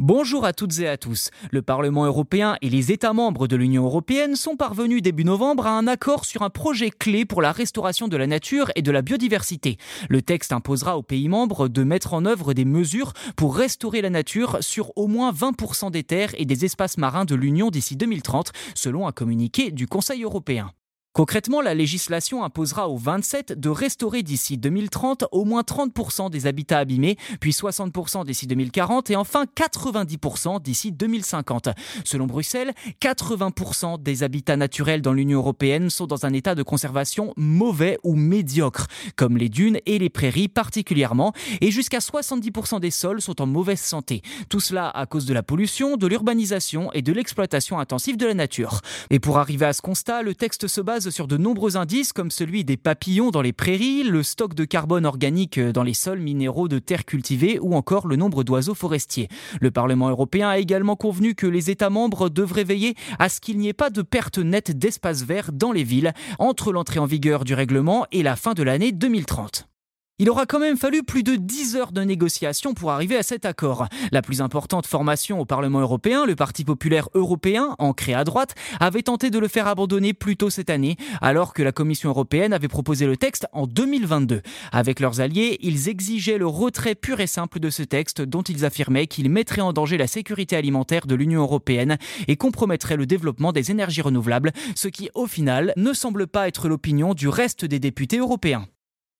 Bonjour à toutes et à tous. Le Parlement européen et les États membres de l'Union européenne sont parvenus début novembre à un accord sur un projet clé pour la restauration de la nature et de la biodiversité. Le texte imposera aux pays membres de mettre en œuvre des mesures pour restaurer la nature sur au moins 20% des terres et des espaces marins de l'Union d'ici 2030, selon un communiqué du Conseil européen. Concrètement, la législation imposera aux 27 de restaurer d'ici 2030 au moins 30% des habitats abîmés, puis 60% d'ici 2040 et enfin 90% d'ici 2050. Selon Bruxelles, 80% des habitats naturels dans l'Union européenne sont dans un état de conservation mauvais ou médiocre, comme les dunes et les prairies particulièrement, et jusqu'à 70% des sols sont en mauvaise santé. Tout cela à cause de la pollution, de l'urbanisation et de l'exploitation intensive de la nature. Et pour arriver à ce constat, le texte se base sur de nombreux indices comme celui des papillons dans les prairies, le stock de carbone organique dans les sols minéraux de terres cultivées ou encore le nombre d'oiseaux forestiers. Le Parlement européen a également convenu que les États membres devraient veiller à ce qu'il n'y ait pas de perte nette d'espace vert dans les villes entre l'entrée en vigueur du règlement et la fin de l'année 2030. Il aura quand même fallu plus de 10 heures de négociation pour arriver à cet accord. La plus importante formation au Parlement européen, le Parti populaire européen, ancré à droite, avait tenté de le faire abandonner plus tôt cette année, alors que la Commission européenne avait proposé le texte en 2022. Avec leurs alliés, ils exigeaient le retrait pur et simple de ce texte dont ils affirmaient qu'il mettrait en danger la sécurité alimentaire de l'Union européenne et compromettrait le développement des énergies renouvelables, ce qui au final ne semble pas être l'opinion du reste des députés européens.